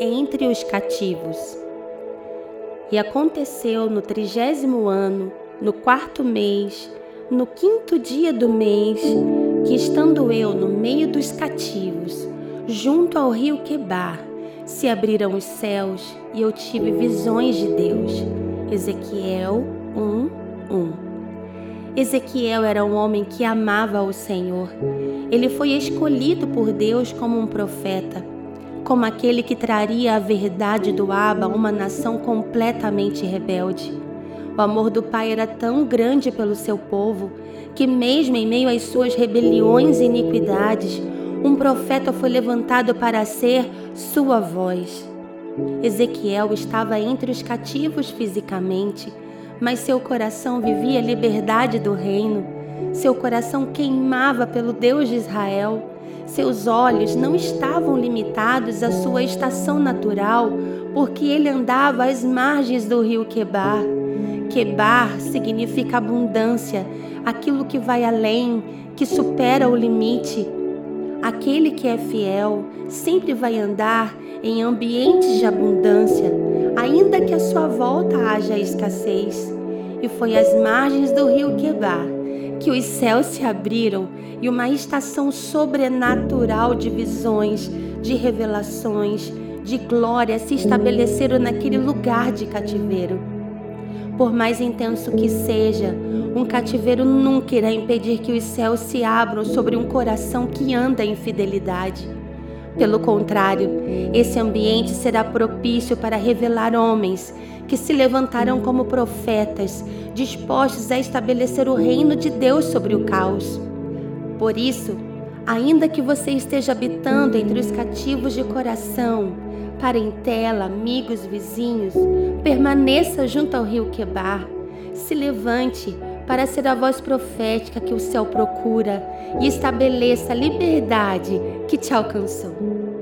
entre os cativos. E aconteceu no trigésimo ano, no quarto mês, no quinto dia do mês, que estando eu no meio dos cativos, junto ao rio Quebar, se abriram os céus e eu tive visões de Deus. Ezequiel 1, 1. Ezequiel era um homem que amava o Senhor. Ele foi escolhido por Deus como um profeta, como aquele que traria a verdade do Abba a uma nação completamente rebelde. O amor do Pai era tão grande pelo seu povo que, mesmo em meio às suas rebeliões e iniquidades, um profeta foi levantado para ser sua voz. Ezequiel estava entre os cativos fisicamente, mas seu coração vivia a liberdade do reino. Seu coração queimava pelo Deus de Israel. Seus olhos não estavam limitados à sua estação natural, porque ele andava às margens do rio Quebar. Quebar significa abundância, aquilo que vai além, que supera o limite. Aquele que é fiel sempre vai andar em ambientes de abundância, ainda que à sua volta haja escassez. E foi às margens do rio Quebar que os céus se abriram e uma estação sobrenatural de visões, de revelações, de glória se estabeleceram naquele lugar de cativeiro. Por mais intenso que seja, um cativeiro nunca irá impedir que os céus se abram sobre um coração que anda em fidelidade. Pelo contrário, esse ambiente será propício para revelar homens que se levantarão como profetas, dispostos a estabelecer o reino de Deus sobre o caos. Por isso, ainda que você esteja habitando entre os cativos de coração, parentela, amigos, vizinhos, permaneça junto ao rio Quebar. Se levante para ser a voz profética que o céu procura e estabeleça a liberdade que te alcançou.